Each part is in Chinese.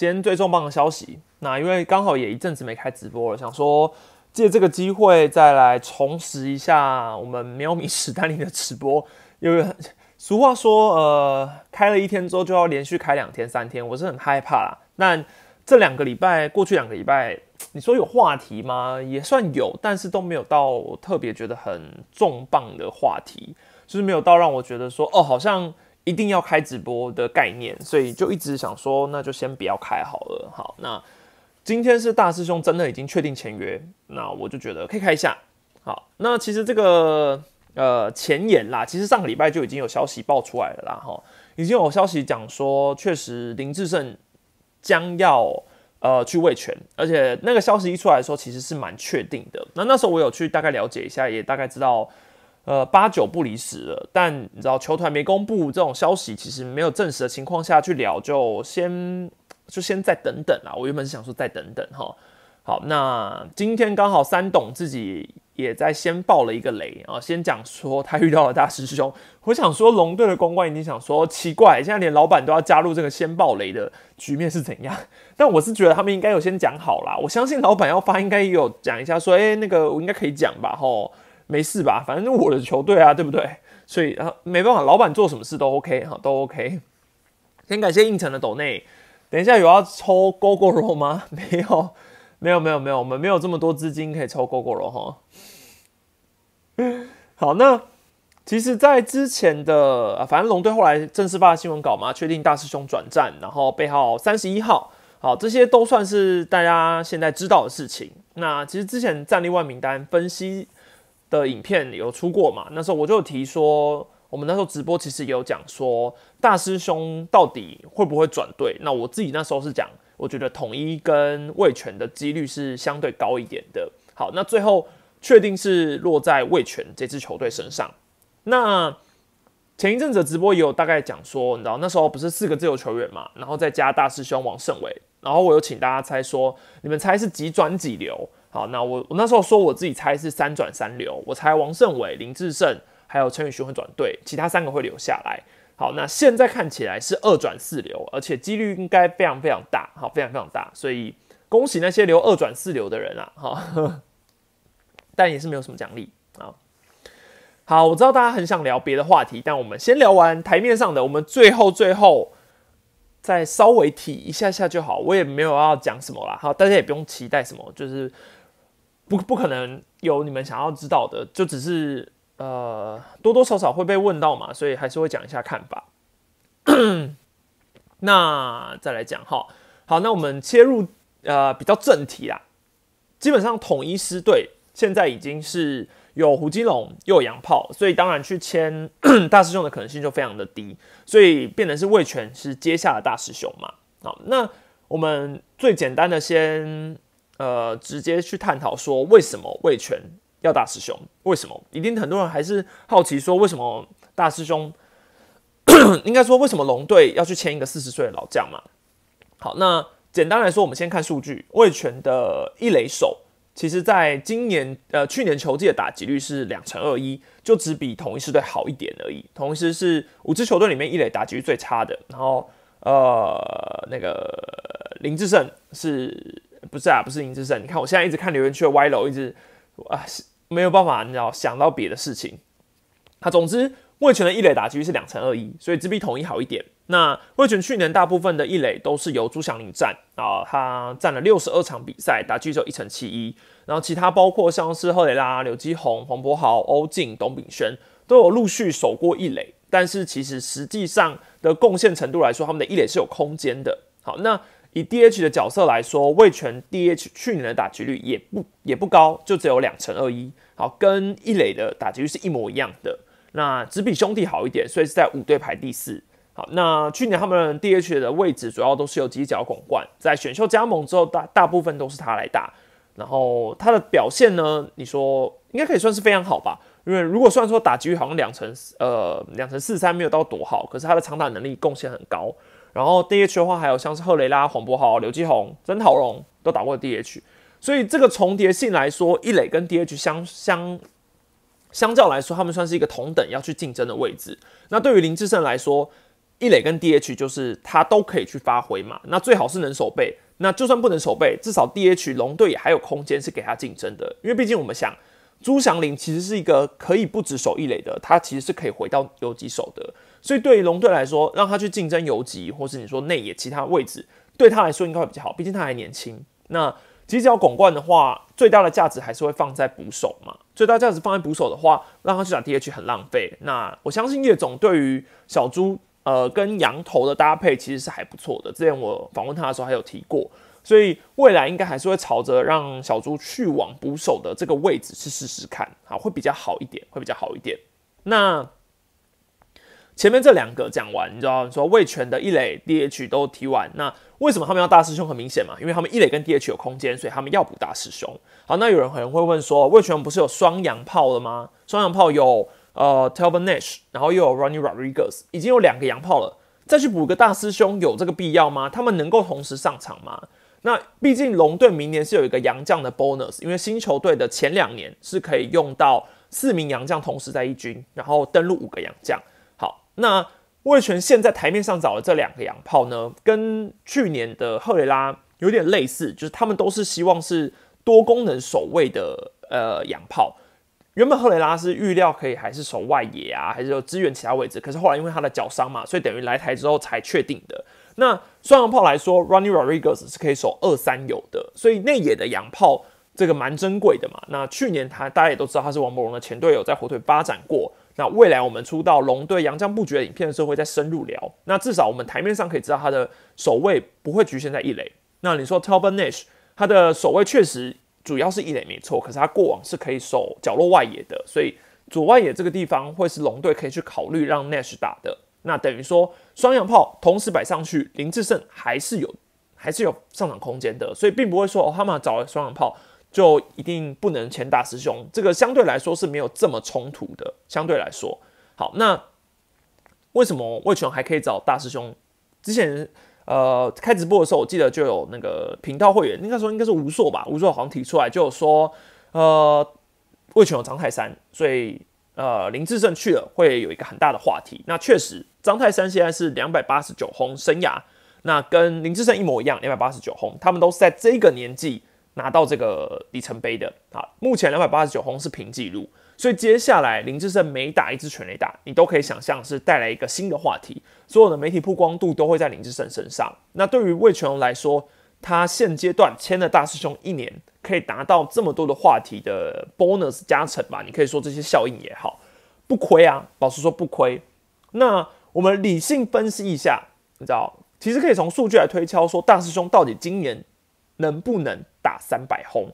今天最重磅的消息，那因为刚好也一阵子没开直播了，想说借这个机会再来重拾一下我们喵咪史丹尼的直播。因为俗话说，呃，开了一天之后就要连续开两天、三天，我是很害怕啦。那这两个礼拜，过去两个礼拜，你说有话题吗？也算有，但是都没有到特别觉得很重磅的话题，就是没有到让我觉得说，哦，好像。一定要开直播的概念，所以就一直想说，那就先不要开好了。好，那今天是大师兄真的已经确定签约，那我就觉得可以开一下。好，那其实这个呃前言啦，其实上个礼拜就已经有消息爆出来了啦，哈，已经有消息讲说，确实林志胜将要呃去卫权，而且那个消息一出来的时候，其实是蛮确定的。那那时候我有去大概了解一下，也大概知道。呃，八九不离十了，但你知道球团没公布这种消息，其实没有证实的情况下去聊，就先就先再等等啦。我原本是想说再等等哈。好，那今天刚好三董自己也在先爆了一个雷啊，先讲说他遇到了大师兄。我想说龙队的公关已经想说奇怪，现在连老板都要加入这个先爆雷的局面是怎样？但我是觉得他们应该有先讲好啦，我相信老板要发应该也有讲一下，说哎那个我应该可以讲吧吼。没事吧？反正我的球队啊，对不对？所以啊，没办法，老板做什么事都 OK 哈，都 OK。先感谢应城的斗内，等一下有要抽 GoGo 肉吗？没有，没有，没有，没有，我们没有这么多资金可以抽 GoGo 肉哈。好，那其实，在之前的，反正龙队后来正式发新闻稿嘛，确定大师兄转战，然后背号三十一号，好，这些都算是大家现在知道的事情。那其实之前战力外名单分析。的影片有出过嘛？那时候我就提说，我们那时候直播其实也有讲说，大师兄到底会不会转队？那我自己那时候是讲，我觉得统一跟魏权的几率是相对高一点的。好，那最后确定是落在魏权这支球队身上。那前一阵子直播也有大概讲说，你知道那时候不是四个自由球员嘛，然后再加大师兄王胜伟，然后我有请大家猜说，你们猜是几转几流？好，那我我那时候说我自己猜是三转三流，我猜王胜伟、林志胜还有陈宇勋会转队，其他三个会留下来。好，那现在看起来是二转四流，而且几率应该非常非常大，好，非常非常大。所以恭喜那些留二转四流的人啊，哈，但也是没有什么奖励啊。好，我知道大家很想聊别的话题，但我们先聊完台面上的，我们最后最后。再稍微提一下下就好，我也没有要讲什么啦。好，大家也不用期待什么，就是不不可能有你们想要知道的，就只是呃多多少少会被问到嘛，所以还是会讲一下看法。那再来讲哈，好，那我们切入呃比较正题啦。基本上统一师队现在已经是。有胡金龙，又有洋炮，所以当然去签 大师兄的可能性就非常的低，所以变成是魏权是接下的大师兄嘛。好，那我们最简单的先呃直接去探讨说，为什么魏权要大师兄？为什么？一定很多人还是好奇说，为什么大师兄 应该说为什么龙队要去签一个四十岁的老将嘛？好，那简单来说，我们先看数据，魏权的一垒手。其实，在今年呃去年球季的打击率是两成二一，就只比同一师队好一点而已。同一师是五支球队里面一垒打击率最差的。然后呃那个林志胜是不是啊？不是林志胜。你看我现在一直看留言区的歪楼，一直啊没有办法，你知道想到别的事情。他总之。魏权的一垒打击率是两成二一，所以只比统一好一点。那魏权去年大部分的一垒都是由朱祥林占啊，他占了六十二场比赛，打击只有一成七一。然后其他包括像是赫雷拉、刘基宏、黄博豪、欧进、董炳轩都有陆续守过一垒，但是其实实际上的贡献程度来说，他们的一垒是有空间的。好，那以 DH 的角色来说，魏权 DH 去年的打击率也不也不高，就只有两成二一。好，跟一垒的打击率是一模一样的。那只比兄弟好一点，所以是在五队排第四。好，那去年他们 DH 的位置主要都是由犄角拱冠，在选秀加盟之后，大大部分都是他来打。然后他的表现呢，你说应该可以算是非常好吧？因为如果算说打击率好像两成呃两成四三没有到多好，可是他的长打能力贡献很高。然后 DH 的话，还有像是赫雷拉、黄博豪、刘继宏、曾陶荣都打过 DH，所以这个重叠性来说，一垒跟 DH 相相。相较来说，他们算是一个同等要去竞争的位置。那对于林志胜来说，一垒跟 DH 就是他都可以去发挥嘛。那最好是能守备，那就算不能守备，至少 DH 龙队也还有空间是给他竞争的。因为毕竟我们想，朱祥林其实是一个可以不止守一垒的，他其实是可以回到游击手的。所以对于龙队来说，让他去竞争游击，或是你说内野其他位置，对他来说应该会比较好。毕竟他还年轻。那其实要拱冠的话，最大的价值还是会放在捕手嘛。最大价值放在捕手的话，让他去打 DH 很浪费。那我相信叶总对于小猪呃跟羊头的搭配其实是还不错的。之前我访问他的时候还有提过，所以未来应该还是会朝着让小猪去往捕手的这个位置去试试看，好会比较好一点，会比较好一点。那。前面这两个讲完，你知道说魏权的一垒 DH 都踢完，那为什么他们要大师兄？很明显嘛，因为他们一垒跟 DH 有空间，所以他们要补大师兄。好，那有人可能会问说，魏权不是有双洋炮了吗？双洋炮有呃 t e l v i n Nash，然后又有 Ronnie Rodriguez，已经有两个洋炮了，再去补个大师兄，有这个必要吗？他们能够同时上场吗？那毕竟龙队明年是有一个洋将的 bonus，因为新球队的前两年是可以用到四名洋将同时在一军，然后登陆五个洋将。那魏权现在台面上找的这两个洋炮呢，跟去年的赫雷拉有点类似，就是他们都是希望是多功能守卫的呃洋炮。原本赫雷拉是预料可以还是守外野啊，还是有支援其他位置，可是后来因为他的脚伤嘛，所以等于来台之后才确定的。那双洋炮来说，Ronnie Rodriguez 是可以守二三有的，所以内野的洋炮这个蛮珍贵的嘛。那去年他大家也都知道他是王柏荣的前队友，在火腿发展过。那未来我们出到龙队杨将布局的影片的时候，会再深入聊。那至少我们台面上可以知道他的守卫不会局限在一垒。那你说 t a l b e r Nash，他的守卫确实主要是一垒没错，可是他过往是可以守角落外野的，所以左外野这个地方会是龙队可以去考虑让 Nash 打的。那等于说双洋炮同时摆上去，林志胜还是有还是有上场空间的，所以并不会说哦，他们找双洋炮。就一定不能签大师兄，这个相对来说是没有这么冲突的。相对来说，好，那为什么魏权还可以找大师兄？之前呃开直播的时候，我记得就有那个频道会员，应该说应该是吴硕吧，吴硕好像提出来就有说，呃，魏权有张泰山，所以呃林志胜去了会有一个很大的话题。那确实，张泰山现在是两百八十九轰生涯，那跟林志胜一模一样，两百八十九轰，他们都是在这个年纪。拿到这个里程碑的啊，目前两百八十九轰是平记录，所以接下来林志胜每打一支全垒打，你都可以想象是带来一个新的话题，所有的媒体曝光度都会在林志胜身上。那对于魏全龙来说，他现阶段签了大师兄一年，可以达到这么多的话题的 bonus 加成吧？你可以说这些效应也好，不亏啊，老实说不亏。那我们理性分析一下，你知道，其实可以从数据来推敲，说大师兄到底今年。能不能打三百轰？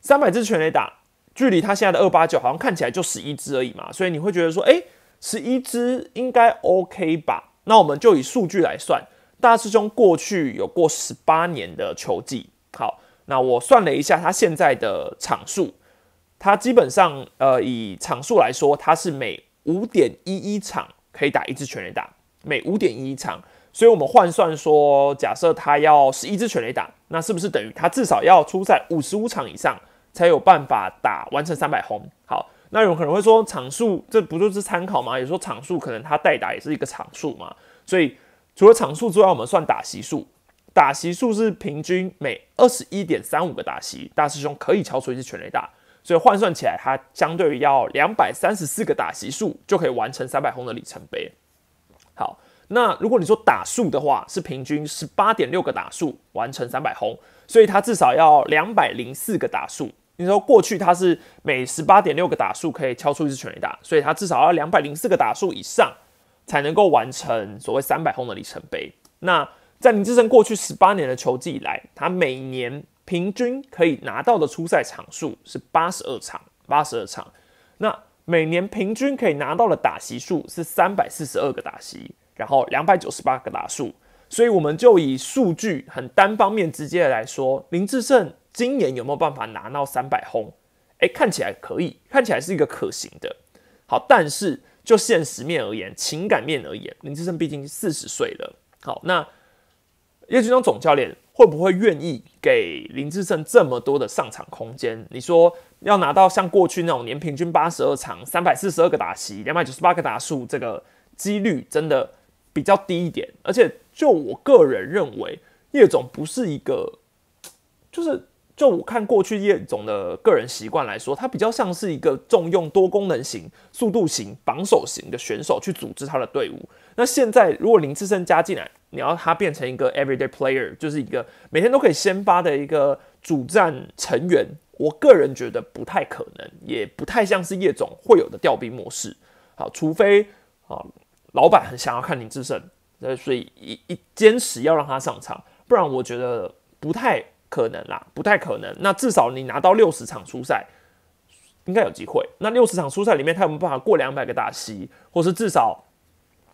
三百支全垒打，距离他现在的二八九好像看起来就十一支而已嘛，所以你会觉得说，哎，十一支应该 OK 吧？那我们就以数据来算，大师兄过去有过十八年的球季，好，那我算了一下他现在的场数，他基本上呃以场数来说，他是每五点一一场可以打一支全垒打，每五点一一场。所以，我们换算说，假设他要十一支全垒打，那是不是等于他至少要出赛五十五场以上，才有办法打完成三百轰？好，那有可能会说，场数这不就是参考吗？也说场数可能他代打也是一个场数嘛。所以，除了场数之外，我们算打席数，打席数是平均每二十一点三五个打席，大师兄可以敲出一支全垒打。所以换算起来，它相对于要两百三十四个打席数，就可以完成三百轰的里程碑。好。那如果你说打数的话，是平均十八点六个打数完成三百轰，所以它至少要两百零四个打数。你说过去它是每十八点六个打数可以敲出一支全垒打，所以它至少要两百零四个打数以上才能够完成所谓三百轰的里程碑。那在林志胜过去十八年的球季以来，他每年平均可以拿到的出赛场数是八十二场，八十二场。那每年平均可以拿到的打席数是三百四十二个打席。然后两百九十八个打数，所以我们就以数据很单方面直接的来说，林志胜今年有没有办法拿到三百轰？哎，看起来可以，看起来是一个可行的。好，但是就现实面而言，情感面而言，林志胜毕竟四十岁了。好，那叶军章总教练会不会愿意给林志胜这么多的上场空间？你说要拿到像过去那种年平均八十二场、三百四十二个打席、两百九十八个打数，这个几率真的？比较低一点，而且就我个人认为，叶总不是一个，就是就我看过去叶总的个人习惯来说，他比较像是一个重用多功能型、速度型、榜首型的选手去组织他的队伍。那现在如果林志胜加进来，你要他变成一个 everyday player，就是一个每天都可以先发的一个主战成员，我个人觉得不太可能，也不太像是叶总会有的调兵模式。好，除非啊。老板很想要看林志胜，呃所以一一坚持要让他上场，不然我觉得不太可能啦，不太可能。那至少你拿到六十场初赛，应该有机会。那六十场初赛里面，他有没有办法过两百个大西，或是至少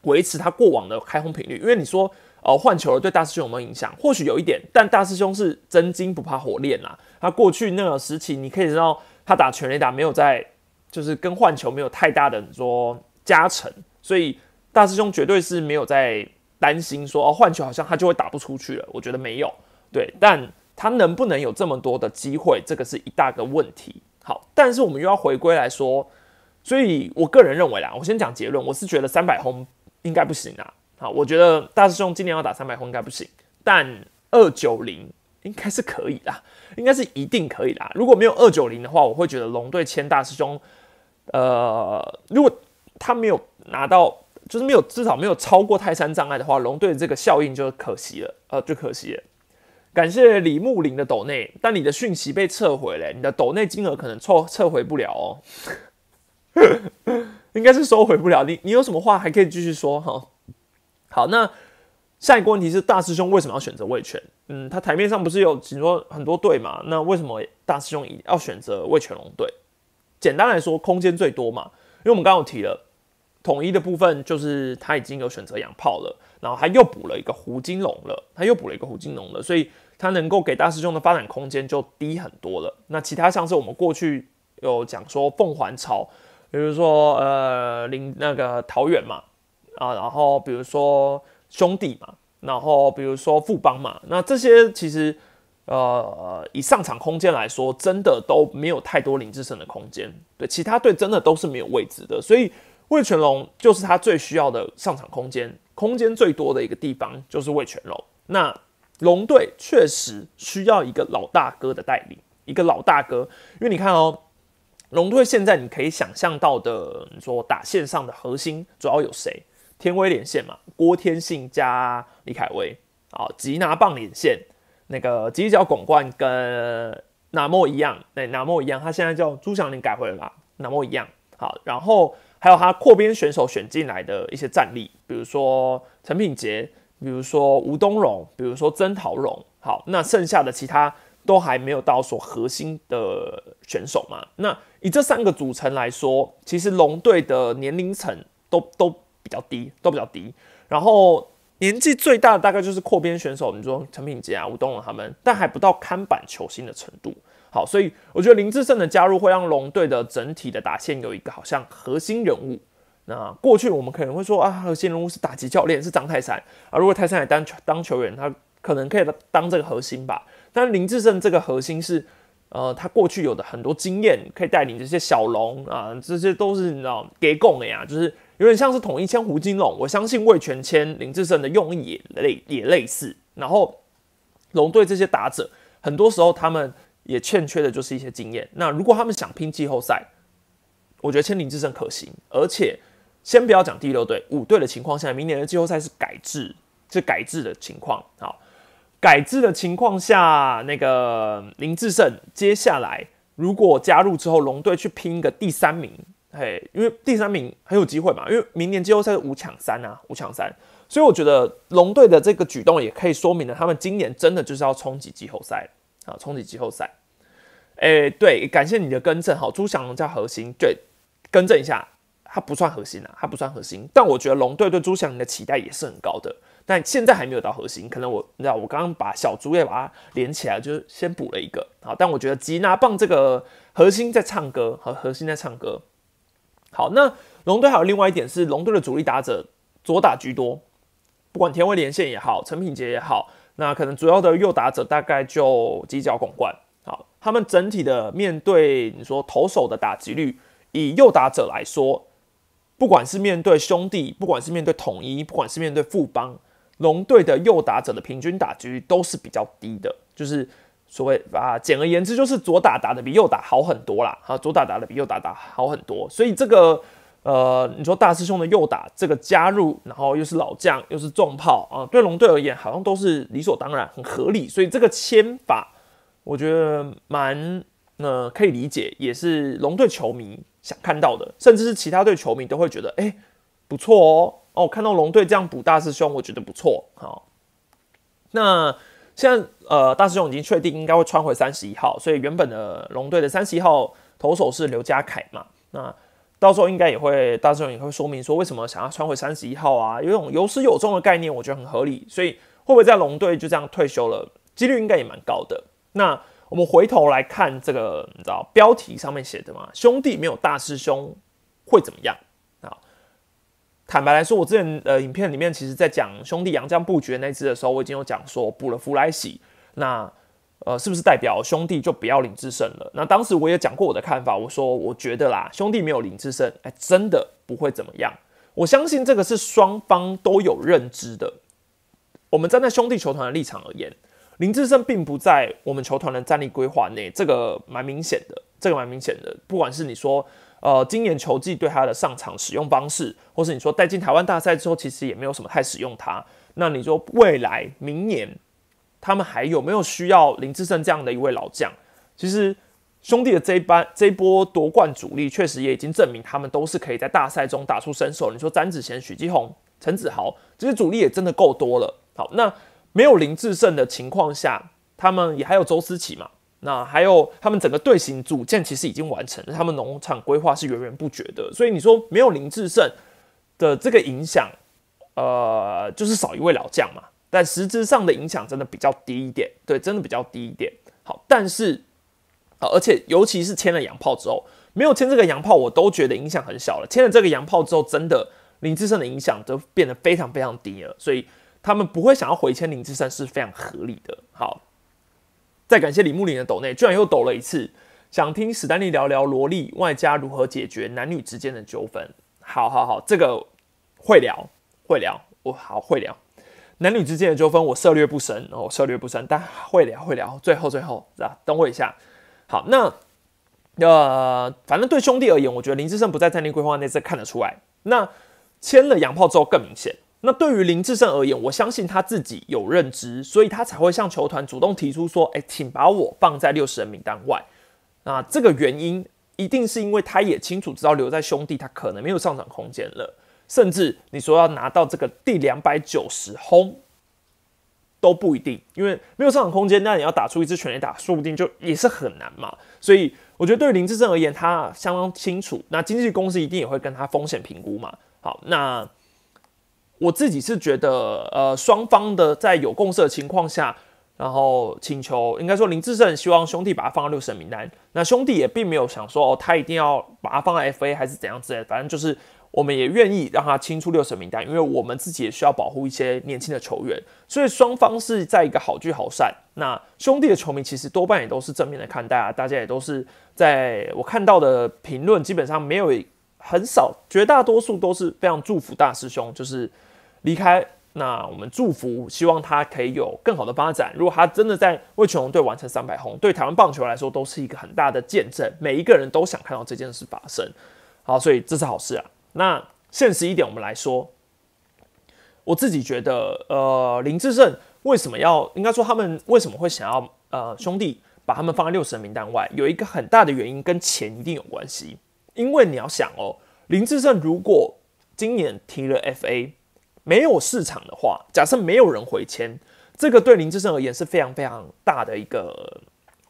维持他过往的开轰频率？因为你说，呃，换球了对大师兄有没有影响？或许有一点，但大师兄是真金不怕火炼啦。他过去那个时期，你可以知道他打全垒打没有在，就是跟换球没有太大的说加成，所以。大师兄绝对是没有在担心说哦换球好像他就会打不出去了，我觉得没有，对，但他能不能有这么多的机会，这个是一大个问题。好，但是我们又要回归来说，所以我个人认为啦，我先讲结论，我是觉得三百轰应该不行啊。好，我觉得大师兄今年要打三百轰应该不行，但二九零应该是可以啦，应该是一定可以啦。如果没有二九零的话，我会觉得龙队签大师兄，呃，如果他没有拿到。就是没有，至少没有超过泰山障碍的话，龙队这个效应就可惜了，呃，就可惜了。感谢李木林的斗内，但你的讯息被撤回了，你的斗内金额可能撤撤回不了哦，应该是收回不了。你你有什么话还可以继续说哈。好，那下一个问题是大师兄为什么要选择魏权？嗯，他台面上不是有很多很多队嘛？那为什么大师兄要选择魏权龙队？简单来说，空间最多嘛，因为我们刚刚有提了。统一的部分就是他已经有选择养炮了，然后他又补了一个胡金龙了，他又补了一个胡金龙了，所以他能够给大师兄的发展空间就低很多了。那其他像是我们过去有讲说凤凰巢，比如说呃林那个桃园嘛，啊，然后比如说兄弟嘛，然后比如说富邦嘛，那这些其实呃以上场空间来说，真的都没有太多林志胜的空间，对，其他队真的都是没有位置的，所以。魏全龙就是他最需要的上场空间，空间最多的一个地方就是魏全龙。那龙队确实需要一个老大哥的带领，一个老大哥。因为你看哦，龙队现在你可以想象到的，你说打线上的核心主要有谁？天威连线嘛，郭天信加李凯威啊，吉拿棒连线，那个犄角拱冠跟纳莫一样，对，纳莫一样，他现在叫朱祥林改回来了，纳莫一样。好，然后。还有他扩编选手选进来的一些战力，比如说陈品杰，比如说吴东荣，比如说曾桃荣。好，那剩下的其他都还没有到说核心的选手嘛？那以这三个组成来说，其实龙队的年龄层都都比较低，都比较低。然后年纪最大的大概就是扩编选手，你说陈品杰啊、吴东荣他们，但还不到看板球星的程度。好，所以我觉得林志胜的加入会让龙队的整体的打线有一个好像核心人物。那过去我们可能会说啊，核心人物是打击教练，是张泰山啊。如果泰山来当当球员，他可能可以当这个核心吧。但林志胜这个核心是，呃，他过去有的很多经验，可以带领这些小龙啊，这些都是你知道给供的呀，就是有点像是统一签胡金龙。我相信魏全签林志胜的用意也类也类似。然后龙队这些打者，很多时候他们。也欠缺的就是一些经验。那如果他们想拼季后赛，我觉得签林志胜可行。而且，先不要讲第六队、五队的情况下，明年的季后赛是改制，是改制的情况。好，改制的情况下，那个林志胜接下来如果加入之后，龙队去拼一个第三名，嘿，因为第三名很有机会嘛。因为明年季后赛是五抢三啊，五抢三，所以我觉得龙队的这个举动也可以说明了，他们今年真的就是要冲击季后赛。啊，冲击季后赛。哎，对，感谢你的更正。好，朱祥龙叫核心，对，更正一下，他不算核心啊，他不算核心。但我觉得龙队对朱祥龙的期待也是很高的，但现在还没有到核心。可能我，你知道，我刚刚把小猪也把它连起来，就是先补了一个。好，但我觉得吉拿棒这个核心在唱歌，和核心在唱歌。好，那龙队还有另外一点是，龙队的主力打者左打居多，不管田威连线也好，陈品杰也好。那可能主要的右打者大概就犄角拱冠，他们整体的面对你说投手的打击率，以右打者来说，不管是面对兄弟，不管是面对统一，不管是面对富邦，龙队的右打者的平均打击率都是比较低的，就是所谓啊，简而言之就是左打打的比右打好很多啦，啊，左打打的比右打打好很多，所以这个呃，你说大师兄的右打这个加入，然后又是老将又是重炮啊，对龙队而言好像都是理所当然，很合理，所以这个签法我觉得蛮呃可以理解，也是龙队球迷想看到的，甚至是其他队球迷都会觉得哎不错哦哦，看到龙队这样补大师兄，我觉得不错，好，那。现在呃，大师兄已经确定应该会穿回三十一号，所以原本的龙队的三十一号投手是刘家凯嘛？那到时候应该也会大师兄也会说明说为什么想要穿回三十一号啊？有种有始有终的概念，我觉得很合理。所以会不会在龙队就这样退休了？几率应该也蛮高的。那我们回头来看这个，你知道标题上面写的嘛？兄弟没有大师兄会怎么样啊？坦白来说，我之前呃影片里面，其实在讲兄弟杨将布局的那支的时候，我已经有讲说补了弗莱喜，那呃是不是代表兄弟就不要林志胜了？那当时我也讲过我的看法，我说我觉得啦，兄弟没有林志胜，哎，真的不会怎么样。我相信这个是双方都有认知的。我们站在兄弟球团的立场而言，林志胜并不在我们球团的战力规划内，这个蛮明显的，这个蛮明显的。不管是你说。呃，今年球季对他的上场使用方式，或是你说带进台湾大赛之后，其实也没有什么太使用他。那你说未来明年他们还有没有需要林志胜这样的一位老将？其实兄弟的这一班这一波夺冠主力，确实也已经证明他们都是可以在大赛中打出身手。你说詹子贤、许继宏、陈子豪这些主力也真的够多了。好，那没有林志胜的情况下，他们也还有周思齐嘛？那还有他们整个队形组建其实已经完成了，他们农场规划是源源不绝的，所以你说没有林志胜的这个影响，呃，就是少一位老将嘛，但实质上的影响真的比较低一点，对，真的比较低一点。好，但是啊，而且尤其是签了洋炮之后，没有签这个洋炮，我都觉得影响很小了。签了这个洋炮之后，真的林志胜的影响都变得非常非常低了，所以他们不会想要回签林志胜是非常合理的。好。再感谢李木林的抖内，居然又抖了一次，想听史丹利聊聊萝莉外加如何解决男女之间的纠纷。好好好，这个会聊会聊，我好会聊男女之间的纠纷，我涉略不深哦，涉略不深，但会聊会聊。最后最后啊，等我一下。好，那呃，反正对兄弟而言，我觉得林志胜不在战力规划内，这看得出来。那签了洋炮之后更明显。那对于林志胜而言，我相信他自己有认知，所以他才会向球团主动提出说：“哎，请把我放在六十人名单外。”那这个原因一定是因为他也清楚知道留在兄弟他可能没有上场空间了，甚至你说要拿到这个第两百九十轰都不一定，因为没有上场空间，那你要打出一支全垒打，说不定就也是很难嘛。所以我觉得对于林志胜而言，他相当清楚，那经纪公司一定也会跟他风险评估嘛。好，那。我自己是觉得，呃，双方的在有共识的情况下，然后请求，应该说林志胜希望兄弟把他放到六神名单，那兄弟也并没有想说，哦，他一定要把他放在 FA 还是怎样之类，反正就是我们也愿意让他清出六神名单，因为我们自己也需要保护一些年轻的球员，所以双方是在一个好聚好散。那兄弟的球迷其实多半也都是正面的看待啊，大家也都是在我看到的评论，基本上没有很少，绝大多数都是非常祝福大师兄，就是。离开，那我们祝福，希望他可以有更好的发展。如果他真的在为全龙队完成三百轰，对台湾棒球来说都是一个很大的见证。每一个人都想看到这件事发生，好，所以这是好事啊。那现实一点，我们来说，我自己觉得，呃，林志胜为什么要，应该说他们为什么会想要，呃，兄弟把他们放在六十人名单外，有一个很大的原因跟钱一定有关系。因为你要想哦，林志胜如果今年提了 FA。没有市场的话，假设没有人回签，这个对林志胜而言是非常非常大的一个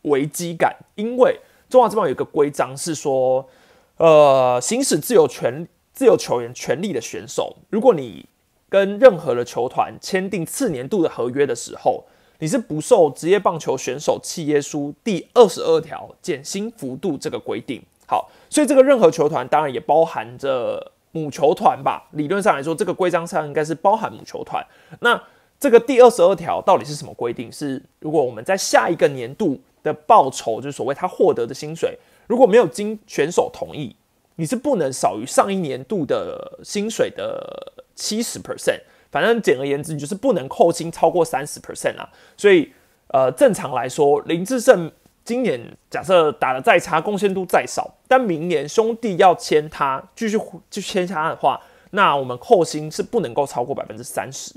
危机感。因为中华之邦有一个规章是说，呃，行使自由权、自由球员权利的选手，如果你跟任何的球团签订次年度的合约的时候，你是不受职业棒球选手契约书第二十二条减薪幅度这个规定。好，所以这个任何球团当然也包含着。母球团吧，理论上来说，这个规章上应该是包含母球团。那这个第二十二条到底是什么规定？是如果我们在下一个年度的报酬，就是所谓他获得的薪水，如果没有经选手同意，你是不能少于上一年度的薪水的七十 percent。反正简而言之，你就是不能扣薪超过三十 percent 啊。所以，呃，正常来说，林志胜今年假设打的再差，贡献度再少，但明年兄弟要签他继续继续签下他的话，那我们扣薪是不能够超过百分之三十。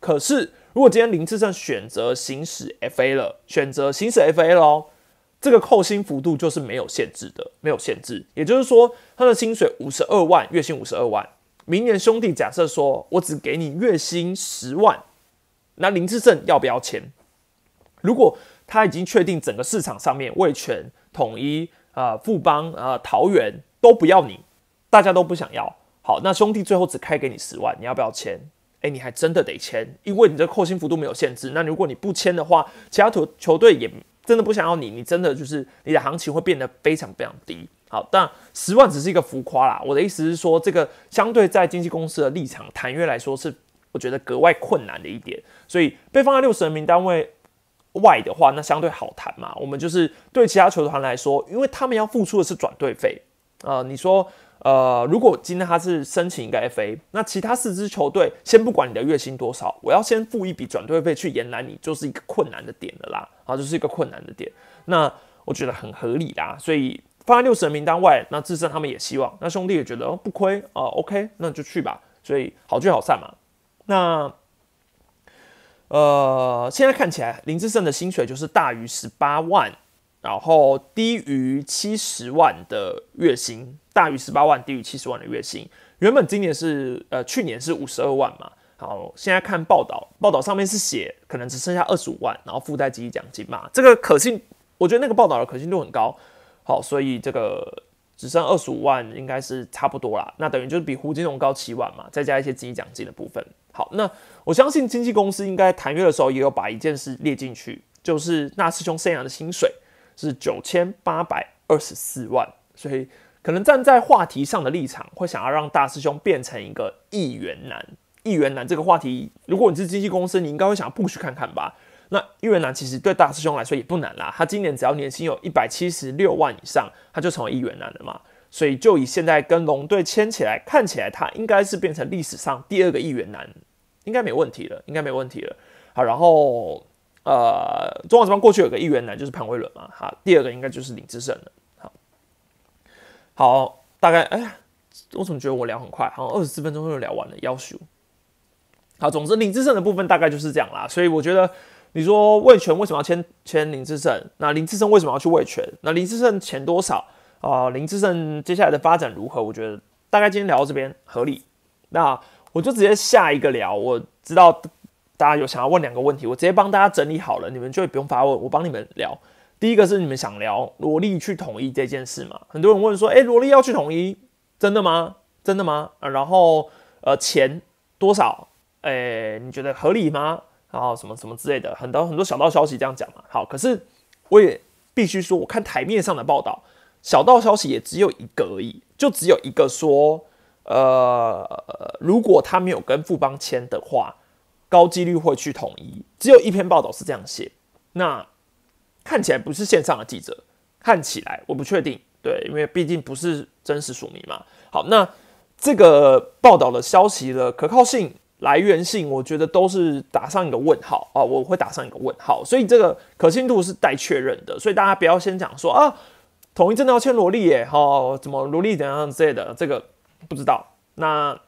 可是，如果今天林志胜选择行使 FA 了，选择行使 FA 喽，这个扣薪幅度就是没有限制的，没有限制。也就是说，他的薪水五十二万，月薪五十二万。明年兄弟假设说我只给你月薪十万，那林志胜要不要签？如果他已经确定整个市场上面味全、统一、啊富邦、啊桃园都不要你，大家都不想要，好，那兄弟最后只开给你十万，你要不要签？哎，你还真的得签，因为你这扣薪幅度没有限制。那如果你不签的话，其他球球队也真的不想要你，你真的就是你的行情会变得非常非常低。好，但十万只是一个浮夸啦。我的意思是说，这个相对在经纪公司的立场谈约来说，是我觉得格外困难的一点。所以被放在六十人名单位外的话，那相对好谈嘛。我们就是对其他球团来说，因为他们要付出的是转队费啊。你说，呃，如果今天他是申请一个 FA，那其他四支球队先不管你的月薪多少，我要先付一笔转队费去延揽你，就是一个困难的点的啦。啊，就是一个困难的点。那我觉得很合理啦，所以。放在六十人名单外，那自身他们也希望，那兄弟也觉得哦不亏啊，OK，那就去吧。所以好聚好散嘛。那呃，现在看起来林志胜的薪水就是大于十八万，然后低于七十万的月薪，大于十八万，低于七十万的月薪。原本今年是呃去年是五十二万嘛，好，现在看报道，报道上面是写可能只剩下二十五万，然后附带积极奖金嘛。这个可信，我觉得那个报道的可信度很高。好，所以这个只剩二十五万，应该是差不多啦。那等于就是比胡金龙高七万嘛，再加一些经济奖金的部分。好，那我相信经纪公司应该谈约的时候也有把一件事列进去，就是那师兄生涯的薪水是九千八百二十四万，所以可能站在话题上的立场，会想要让大师兄变成一个亿元男。亿元男这个话题，如果你是经纪公司，你应该会想要 push 看看吧。那亿元男其实对大师兄来说也不难啦，他今年只要年薪有一百七十六万以上，他就成为亿元男了嘛。所以就以现在跟龙队签起来，看起来他应该是变成历史上第二个亿元男，应该没问题了，应该没问题了。好，然后呃，中华这边过去有个议员男就是潘威伦嘛，好，第二个应该就是林志胜了。好，好，大概哎，我怎么觉得我聊很快，好像二十四分钟就聊完了，要求。好，总之林志胜的部分大概就是这样啦，所以我觉得。你说魏权为什么要签签林志胜？那林志胜为什么要去魏权？那林志胜钱多少啊？林志胜接下来的发展如何？我觉得大概今天聊到这边合理。那我就直接下一个聊。我知道大家有想要问两个问题，我直接帮大家整理好了，你们就不用发问，我帮你们聊。第一个是你们想聊萝莉去统一这件事嘛？很多人问说，哎，萝莉要去统一，真的吗？真的吗？啊，然后呃，钱多少？哎，你觉得合理吗？然后什么什么之类的，很多很多小道消息这样讲嘛。好，可是我也必须说，我看台面上的报道，小道消息也只有一个而已，就只有一个说，呃，如果他没有跟富邦签的话，高几率会去统一。只有一篇报道是这样写，那看起来不是线上的记者，看起来我不确定，对，因为毕竟不是真实署名嘛。好，那这个报道的消息的可靠性。来源性，我觉得都是打上一个问号啊，我会打上一个问号，所以这个可信度是待确认的，所以大家不要先讲说啊，统一真的要签萝莉耶，哈，怎么萝莉怎样之类的，这个不知道。那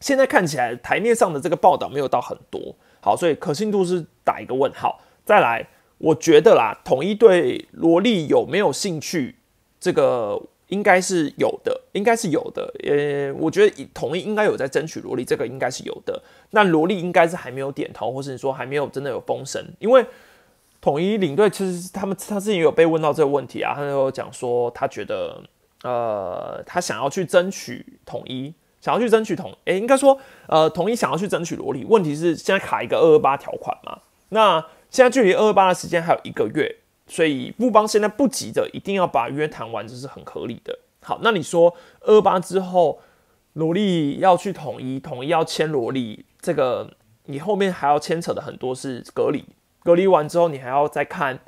现在看起来台面上的这个报道没有到很多，好，所以可信度是打一个问号。再来，我觉得啦，统一对萝莉有没有兴趣，这个。应该是有的，应该是有的。呃，我觉得统一应该有在争取萝莉，这个应该是有的。那萝莉应该是还没有点头，或是说还没有真的有风声。因为统一领队其实他们他自己也有被问到这个问题啊，他有讲说他觉得呃他想要去争取统一，想要去争取统，诶，应该说呃统一想要去争取萝莉。问题是现在卡一个二二八条款嘛？那现在距离二二八的时间还有一个月。所以布邦现在不急着一定要把约谈完，这是很合理的。好，那你说二八之后，萝莉要去统一，统一要签萝莉，这个你后面还要牵扯的很多是隔离，隔离完之后，你还要再看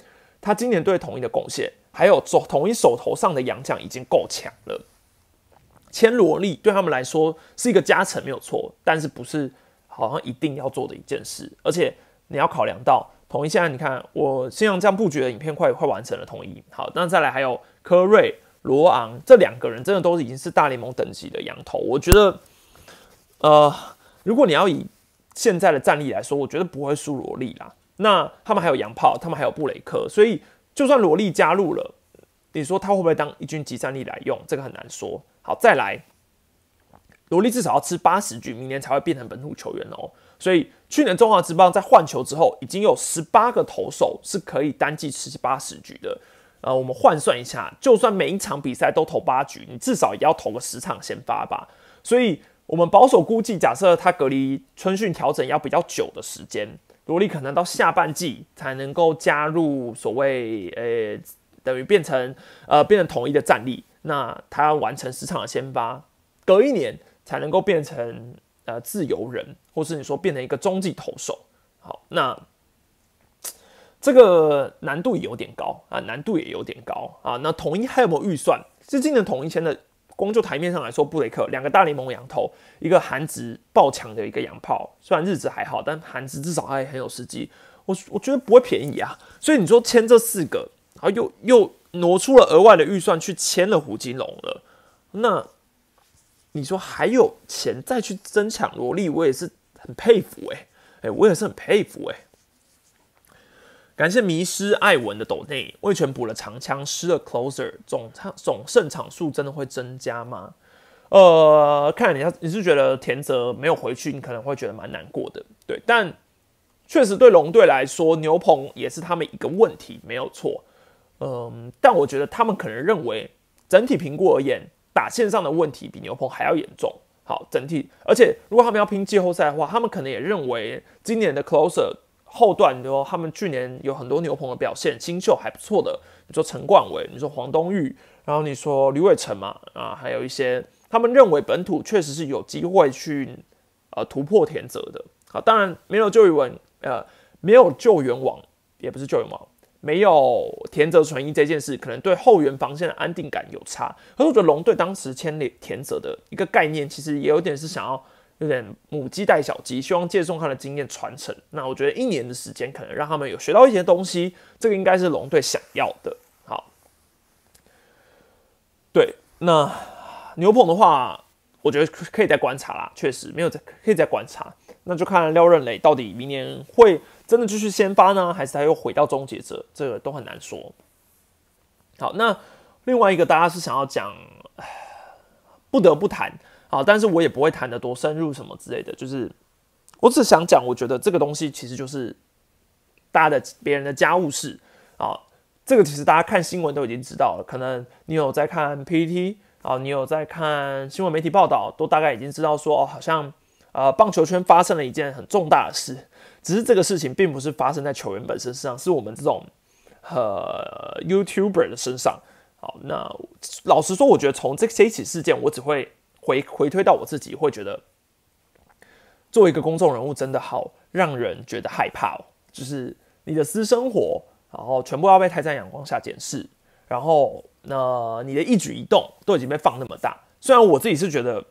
他今年对统一的贡献，还有手统一手头上的洋将已经够强了。签罗利对他们来说是一个加成，没有错，但是不是好像一定要做的一件事。而且你要考量到统一现在，你看我现在这样布局的影片快快完成了，统一好，那再来还有科瑞、罗昂这两个人，真的都已经是大联盟等级的羊头。我觉得，呃，如果你要以现在的战力来说，我觉得不会输罗利啦。那他们还有洋炮，他们还有布雷克，所以就算罗力加入了，你说他会不会当一军集战力来用？这个很难说。好，再来，罗力至少要吃八十局，明年才会变成本土球员哦。所以去年中华职棒在换球之后，已经有十八个投手是可以单季吃八十局的。呃，我们换算一下，就算每一场比赛都投八局，你至少也要投个十场先发吧。所以我们保守估计，假设他隔离春训调整要比较久的时间。罗力可能到下半季才能够加入所谓呃，等于变成呃变成统一的战力。那他要完成十场的先发，隔一年才能够变成呃自由人，或是你说变成一个中继投手。好，那这个难度也有点高啊，难度也有点高啊。那统一还有没有预算？是今年统一签的。光就台面上来说，布雷克两个大联盟羊头，一个韩职爆强的一个洋炮，虽然日子还好，但韩职至少还很有时机。我我觉得不会便宜啊，所以你说签这四个，然后又又挪出了额外的预算去签了胡金龙了，那你说还有钱再去争抢罗莉，我也是很佩服哎哎，我也是很佩服哎。感谢迷失艾文的斗内，魏全补了长枪，失了 closer，总场总胜场数真的会增加吗？呃，看你要你是觉得田泽没有回去，你可能会觉得蛮难过的，对。但确实对龙队来说，牛棚也是他们一个问题，没有错。嗯，但我觉得他们可能认为整体评估而言，打线上的问题比牛棚还要严重。好，整体，而且如果他们要拼季后赛的话，他们可能也认为今年的 closer。后段，你说他们去年有很多牛棚的表现，新秀还不错的。你说陈冠伟，你说黄东玉，然后你说吕伟成嘛，啊，还有一些他们认为本土确实是有机会去呃突破田泽的。好，当然没有救援网，呃，没有救援网，也不是救援网，没有田泽纯一这件事，可能对后援防线的安定感有差。可是我觉得龙队当时签田泽的一个概念，其实也有点是想要。有点母鸡带小鸡，希望借重他的经验传承。那我觉得一年的时间可能让他们有学到一些东西，这个应该是龙队想要的。好，对，那牛棚的话，我觉得可以再观察啦。确实没有再可以再观察，那就看廖任磊到底明年会真的继续先发呢，还是他又回到终结者，这个都很难说。好，那另外一个大家是想要讲，不得不谈。好，但是我也不会谈得多深入什么之类的，就是我只想讲，我觉得这个东西其实就是大家的别人的家务事啊。这个其实大家看新闻都已经知道了，可能你有在看 PPT 啊，你有在看新闻媒体报道，都大概已经知道说，哦，好像呃棒球圈发生了一件很重大的事，只是这个事情并不是发生在球员本身身上，是我们这种呃 YouTuber 的身上。好，那老实说，我觉得从这这一起事件，我只会。回回推到我自己，会觉得作为一个公众人物，真的好让人觉得害怕哦。就是你的私生活，然后全部要被太在阳光下检视，然后那你的一举一动都已经被放那么大。虽然我自己是觉得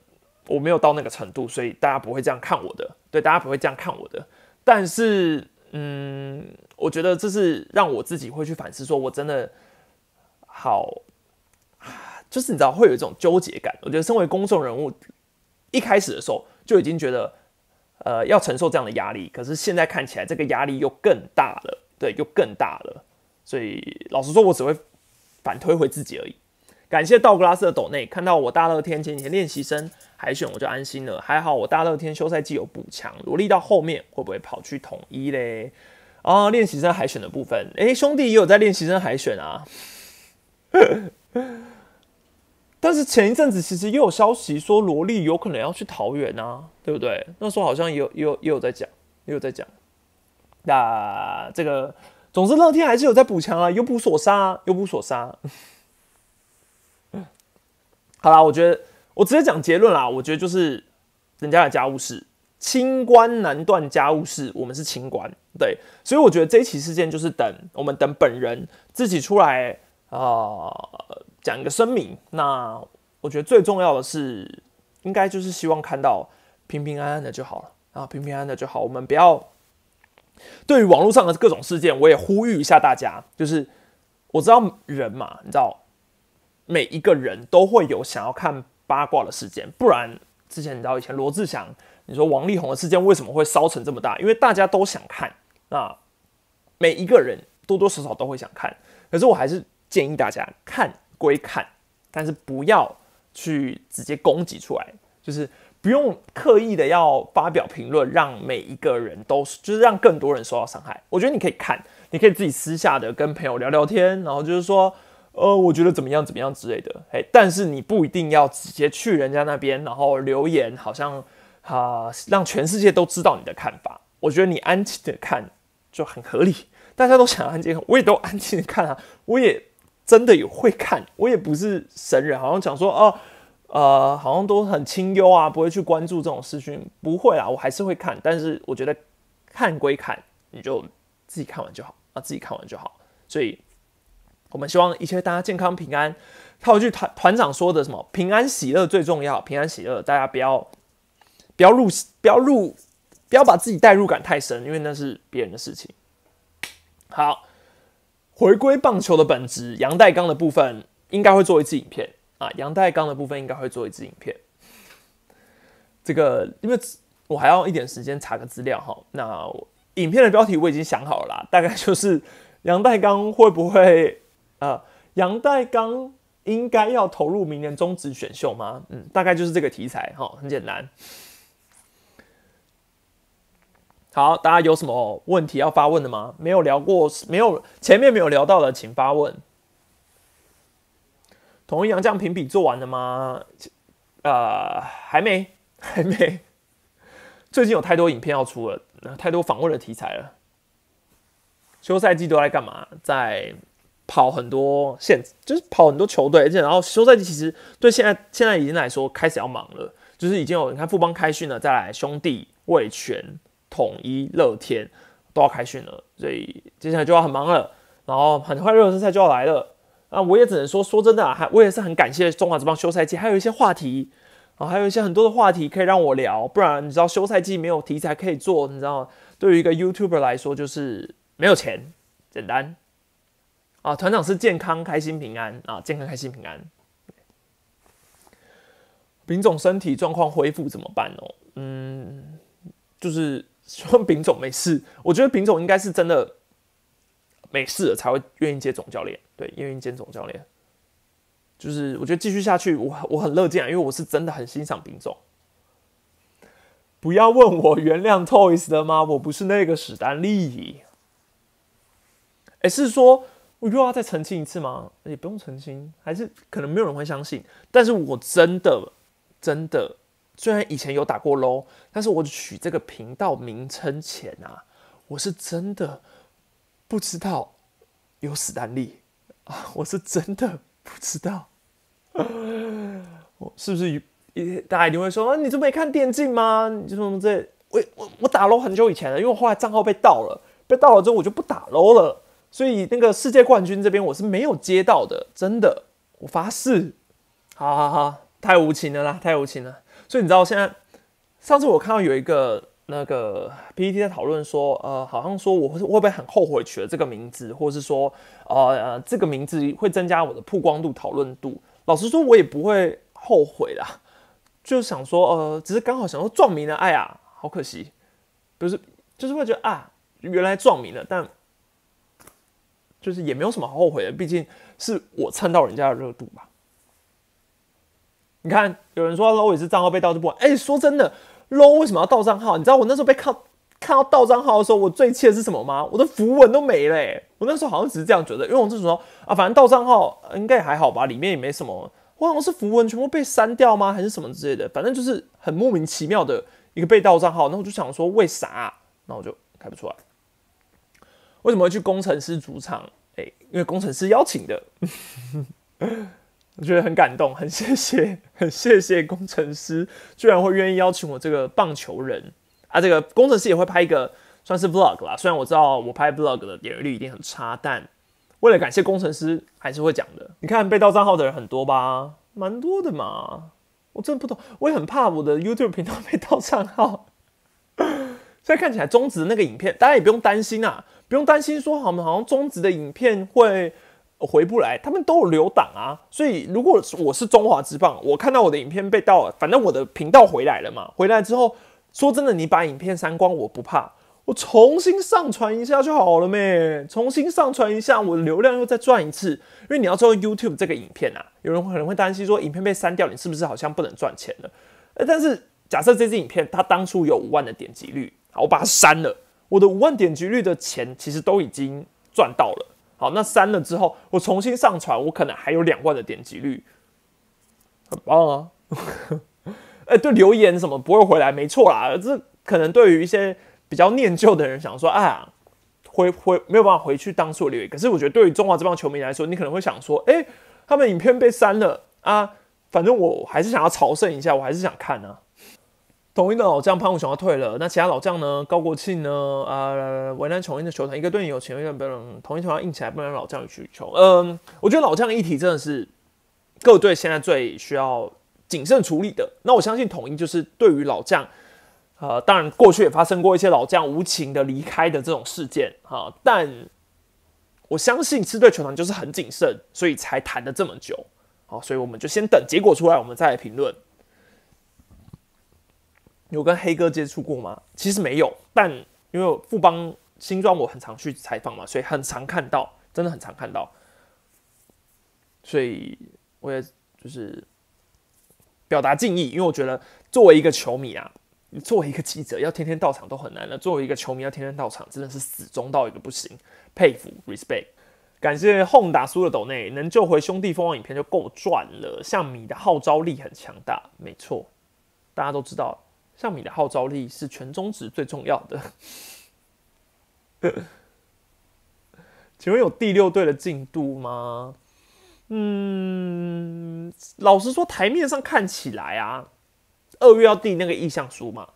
我没有到那个程度，所以大家不会这样看我的，对，大家不会这样看我的。但是，嗯，我觉得这是让我自己会去反思，说我真的好。就是你知道会有一种纠结感。我觉得身为公众人物，一开始的时候就已经觉得，呃，要承受这样的压力。可是现在看起来，这个压力又更大了，对，又更大了。所以老实说，我只会反推回自己而已。感谢道格拉斯的斗内，看到我大热天前几天练习生海选，我就安心了。还好我大热天休赛季有补强，努力到后面会不会跑去统一嘞？啊，练习生海选的部分，哎，兄弟也有在练习生海选啊。但是前一阵子其实也有消息说萝莉有可能要去桃园啊，对不对？那时候好像也有也有也有在讲，也有在讲。那这个总之乐天还是有在补强啊，有补所杀，有补所杀。好啦，我觉得我直接讲结论啦，我觉得就是人家的家务事，清官难断家务事，我们是清官，对，所以我觉得这一起事件就是等我们等本人自己出来啊。讲一个声明，那我觉得最重要的是，应该就是希望看到平平安安的就好了啊，平平安安的就好。我们不要对于网络上的各种事件，我也呼吁一下大家，就是我知道人嘛，你知道每一个人都会有想要看八卦的事件，不然之前你知道以前罗志祥，你说王力宏的事件为什么会烧成这么大？因为大家都想看，那每一个人多多少少都会想看，可是我还是建议大家看归看，但是不要去直接攻击出来，就是不用刻意的要发表评论，让每一个人都就是让更多人受到伤害。我觉得你可以看，你可以自己私下的跟朋友聊聊天，然后就是说，呃，我觉得怎么样怎么样之类的，哎，但是你不一定要直接去人家那边，然后留言，好像啊让全世界都知道你的看法。我觉得你安静的看就很合理。大家都想安静，我也都安静的看啊，我也真的有会看，我也不是神人，好像讲说哦，呃，好像都很清幽啊，不会去关注这种事情，不会啊，我还是会看，但是我觉得看归看，你就自己看完就好啊，自己看完就好。所以，我们希望一切大家健康平安。他有句团团长说的什么？平安喜乐最重要，平安喜乐，大家不要不要入不要入不要把自己代入感太深，因为那是别人的事情。好，回归棒球的本质，杨代刚的部分应该会做一次影片啊。杨代刚的部分应该会做一次影片。这个因为我还要一点时间查个资料哈。那影片的标题我已经想好了啦，大概就是杨代刚会不会呃，杨代刚应该要投入明年中职选秀吗？嗯，大概就是这个题材哈，很简单。好，大家有什么问题要发问的吗？没有聊过，没有前面没有聊到的，请发问。统一杨将评比做完了吗？呃，还没，还没。最近有太多影片要出了，太多访问的题材了。休赛季都在干嘛？在跑很多线，就是跑很多球队，而且然后休赛季其实对现在现在已经来说开始要忙了，就是已经有你看富邦开训了，再来兄弟卫权。统一、乐天都要开训了，所以接下来就要很忙了。然后很快热身赛就要来了。啊，我也只能说，说真的，还我也是很感谢中华这帮休赛季，还有一些话题啊，还有一些很多的话题可以让我聊。不然你知道休赛季没有题材可以做，你知道吗，对于一个 YouTuber 来说就是没有钱，简单。啊，团长是健康、开心、平安啊，健康、开心、平安。丙总身体状况恢复怎么办哦？嗯，就是。说丙总没事，我觉得丙总应该是真的没事了才会愿意接总教练，对，愿意接总教练。就是我觉得继续下去，我我很乐见，因为我是真的很欣赏丙总。不要问我原谅 Toys 的吗？我不是那个史丹利。哎，是说我又要再澄清一次吗？也不用澄清，还是可能没有人会相信。但是我真的真的。虽然以前有打过 low，但是我取这个频道名称前啊，我是真的不知道有史丹利啊，我是真的不知道。我 是不是大家一定会说啊，你就没看电竞吗？你就说这我我我打喽很久以前了，因为我后来账号被盗了，被盗了之后我就不打 low 了，所以那个世界冠军这边我是没有接到的，真的，我发誓。好好好，太无情了啦，太无情了。所以你知道现在，上次我看到有一个那个 PPT 在讨论说，呃，好像说我会会不会很后悔取了这个名字，或是说，呃，这个名字会增加我的曝光度、讨论度。老实说，我也不会后悔啦，就想说，呃，只是刚好想说撞名了，哎呀，好可惜，不是，就是会觉得啊，原来撞名了，但就是也没有什么好后悔的，毕竟是我蹭到人家的热度吧。你看，有人说 low 也是账号被盗就不管。哎，说真的，low 为什么要盗账号？你知道我那时候被看看到盗账号的时候，我最气的是什么吗？我的符文都没了。我那时候好像只是这样觉得，因为我就说啊，反正盗账号应该也还好吧，里面也没什么。我好像是符文全部被删掉吗？还是什么之类的？反正就是很莫名其妙的一个被盗账号。那我就想说，为啥？那我就开不出来。为什么会去工程师主场？哎，因为工程师邀请的。我觉得很感动，很谢谢，很谢谢工程师，居然会愿意邀请我这个棒球人啊！这个工程师也会拍一个算是 vlog 啦。虽然我知道我拍 vlog 的点击率一定很差，但为了感谢工程师，还是会讲的。你看被盗账号的人很多吧？蛮多的嘛。我真的不懂，我也很怕我的 YouTube 频道被盗账号。现在看起来中职那个影片，大家也不用担心啊，不用担心说好像好像中职的影片会回不来，他们都有留档啊。所以如果我是中华之棒，我看到我的影片被盗了，反正我的频道回来了嘛，回来之后说真的，你把影片删光我不怕。我重新上传一下就好了咩？重新上传一下，我的流量又再赚一次。因为你要做 YouTube 这个影片啊，有人可能会担心说，影片被删掉，你是不是好像不能赚钱了？但是假设这支影片它当初有五万的点击率，好，我把它删了，我的五万点击率的钱其实都已经赚到了。好，那删了之后，我重新上传，我可能还有两万的点击率，很棒啊！哎，对，留言什么不会回来，没错啦，这可能对于一些。比较念旧的人想说，哎呀，回回没有办法回去当初留言。可是我觉得对于中华这帮球迷来说，你可能会想说，哎，他们影片被删了啊，反正我还是想要朝圣一下，我还是想看呢。统一的老将潘武雄要退了，那其他老将呢？高国庆呢？啊，为难统一的球团，一个队有钱，一个不能。统一球要硬起来，不能老将与需求。嗯，我觉得老将议题真的是各队现在最需要谨慎处理的。那我相信统一就是对于老将。呃，当然，过去也发生过一些老将无情的离开的这种事件，哈。但我相信狮队球团就是很谨慎，所以才谈了这么久。好，所以我们就先等结果出来，我们再来评论。有跟黑哥接触过吗？其实没有，但因为富邦新庄我很常去采访嘛，所以很常看到，真的很常看到。所以我也就是表达敬意，因为我觉得作为一个球迷啊。作为一个记者，要天天到场都很难了。作为一个球迷，要天天到场，真的是死忠到一个不行。佩服，respect。感谢 home 打输的斗内，能救回兄弟蜂王影片就够赚了。像米的号召力很强大，没错，大家都知道，像米的号召力是全中职最重要的。请问有第六队的进度吗？嗯，老实说，台面上看起来啊。二月要递那个意向书嘛？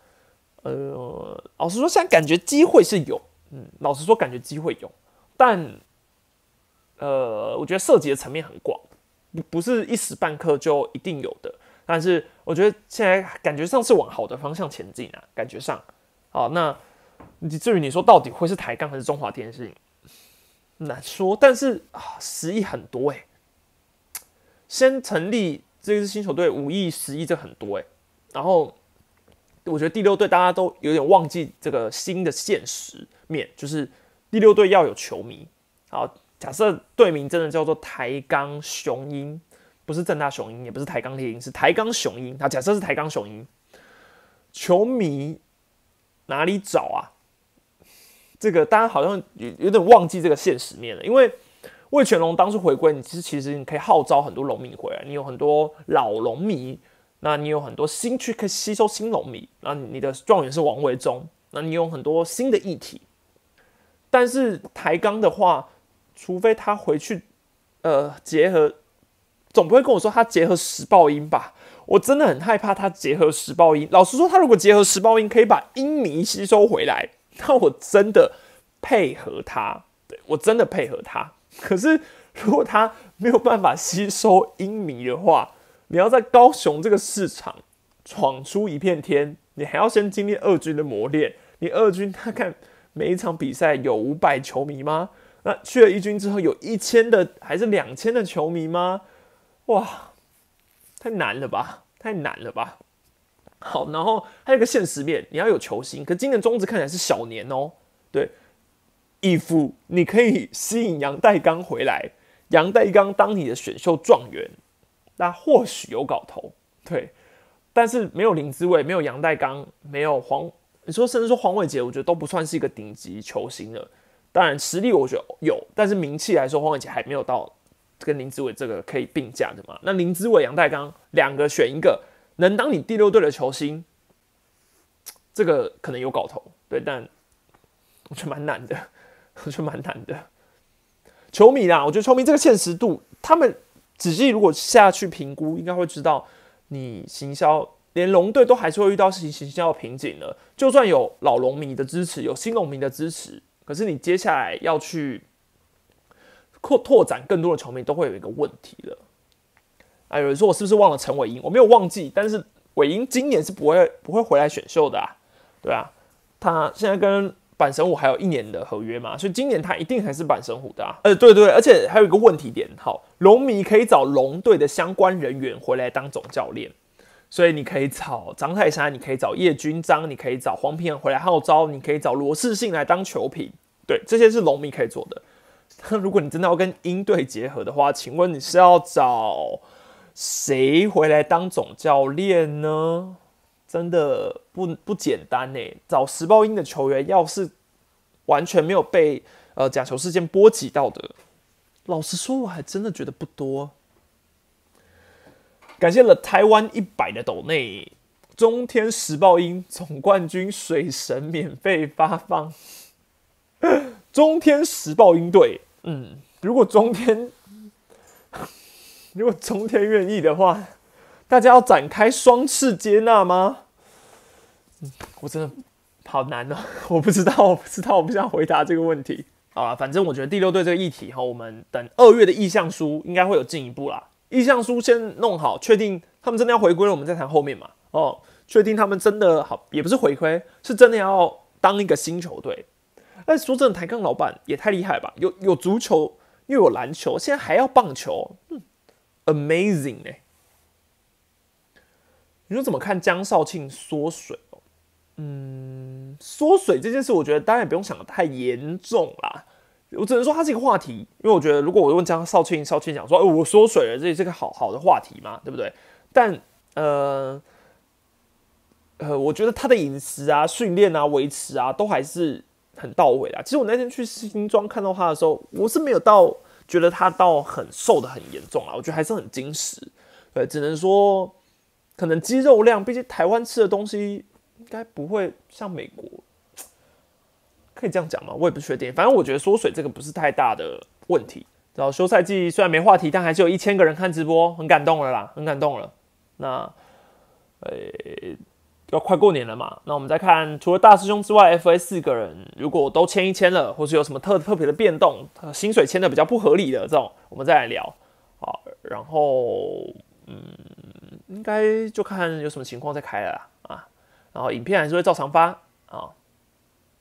呃，老实说，现在感觉机会是有，嗯，老实说，感觉机会有，但，呃，我觉得涉及的层面很广，不不是一时半刻就一定有的。但是，我觉得现在感觉上是往好的方向前进啊，感觉上。好，那至于你说到底会是台钢还是中华电信，难说。但是啊，十亿很多哎，先成立这支新球队五亿、十亿，这很多哎。然后，我觉得第六队大家都有点忘记这个新的现实面，就是第六队要有球迷。好，假设队名真的叫做台钢雄鹰，不是正大雄鹰，也不是台钢猎鹰，是台钢雄鹰。好，假设是台钢雄鹰，球迷哪里找啊？这个大家好像有有点忘记这个现实面了。因为魏全龙当初回归，你其实其实你可以号召很多龙迷回来，你有很多老龙迷。那你有很多新区可以吸收新农民，那你的状元是王维忠，那你有很多新的议题。但是台钢的话，除非他回去，呃，结合，总不会跟我说他结合时报音吧？我真的很害怕他结合时报音。老实说，他如果结合时报音，可以把音迷吸收回来，那我真的配合他，对我真的配合他。可是如果他没有办法吸收音迷的话，你要在高雄这个市场闯出一片天，你还要先经历二军的磨练。你二军他看每一场比赛有五百球迷吗？那去了一军之后有一千的还是两千的球迷吗？哇，太难了吧，太难了吧。好，然后还有个现实面，你要有球星。可今年中职看起来是小年哦。对，义父，你可以吸引杨代刚回来，杨代刚当你的选秀状元。那或许有搞头，对，但是没有林志伟，没有杨代刚，没有黄，你说甚至说黄伟杰，我觉得都不算是一个顶级球星了。当然实力我觉得有，但是名气来说，黄伟杰还没有到跟林志伟这个可以并驾的嘛。那林志伟、杨代刚两个选一个，能当你第六队的球星，这个可能有搞头，对，但我觉得蛮难的，我觉得蛮难的。球迷啦，我觉得球迷这个现实度，他们。仔细如果下去评估，应该会知道，你行销连龙队都还是会遇到行行销要瓶颈了。就算有老龙迷的支持，有新龙迷的支持，可是你接下来要去扩拓展更多的球迷，都会有一个问题了。啊，有人说我是不是忘了陈伟英？我没有忘记，但是伟英今年是不会不会回来选秀的啊，对啊，他现在跟板神虎还有一年的合约嘛，所以今年他一定还是板神虎的啊。呃，对对，而且还有一个问题点，好，龙迷可以找龙队的相关人员回来当总教练，所以你可以找张泰山，你可以找叶军章，你可以找黄平回来号召，你可以找罗世信来当球评，对，这些是龙迷可以做的。如果你真的要跟鹰队结合的话，请问你是要找？谁回来当总教练呢？真的不不简单呢。找时报鹰的球员，要是完全没有被呃假球事件波及到的，老实说，我还真的觉得不多。感谢了台湾一百的斗内，中天时报鹰总冠军水神免费发放。中天时报鹰队，嗯，如果中天。如果中天愿意的话，大家要展开双翅接纳吗？嗯我真的好难哦，我不知道，我不知道，我不想回答这个问题。好了，反正我觉得第六队这个议题哈，我们等二月的意向书应该会有进一步啦。意向书先弄好，确定他们真的要回归了，我们再谈后面嘛。哦，确定他们真的好，也不是回归，是真的要当一个新球队。但是，说真的，抬杠老板也太厉害吧？有有足球，又有篮球，现在还要棒球，嗯。Amazing 哎！你说怎么看江少庆缩水哦？嗯，缩水这件事，我觉得当然也不用想的太严重啦。我只能说它是一个话题，因为我觉得如果我问江少庆，少庆讲说，哎，我缩水了，这也是个好好的话题嘛，对不对？但呃呃，我觉得他的饮食啊、训练啊、维持啊，都还是很到位啦。其实我那天去新庄看到他的时候，我是没有到。觉得他到很瘦的很严重啊，我觉得还是很精实，对，只能说可能肌肉量，毕竟台湾吃的东西应该不会像美国，可以这样讲吗？我也不确定，反正我觉得缩水这个不是太大的问题。然后休赛季虽然没话题，但还是有一千个人看直播，很感动了啦，很感动了。那，呃。要快过年了嘛，那我们再看，除了大师兄之外，FA 四个人如果都签一签了，或是有什么特特别的变动，薪水签的比较不合理的这种，我们再来聊。好，然后嗯，应该就看有什么情况再开了啊。然后影片还是会照常发啊。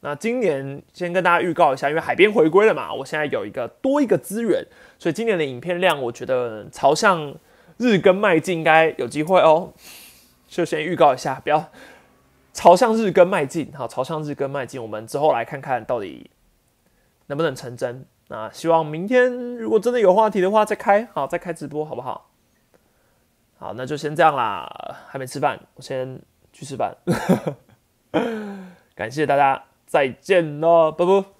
那今年先跟大家预告一下，因为海边回归了嘛，我现在有一个多一个资源，所以今年的影片量，我觉得朝向日更迈进，应该有机会哦。就先预告一下，不要朝向日更迈进，好，朝向日更迈进。我们之后来看看到底能不能成真。那希望明天如果真的有话题的话，再开，好，再开直播，好不好？好，那就先这样啦。还没吃饭，我先去吃饭。感谢大家，再见喽，拜拜。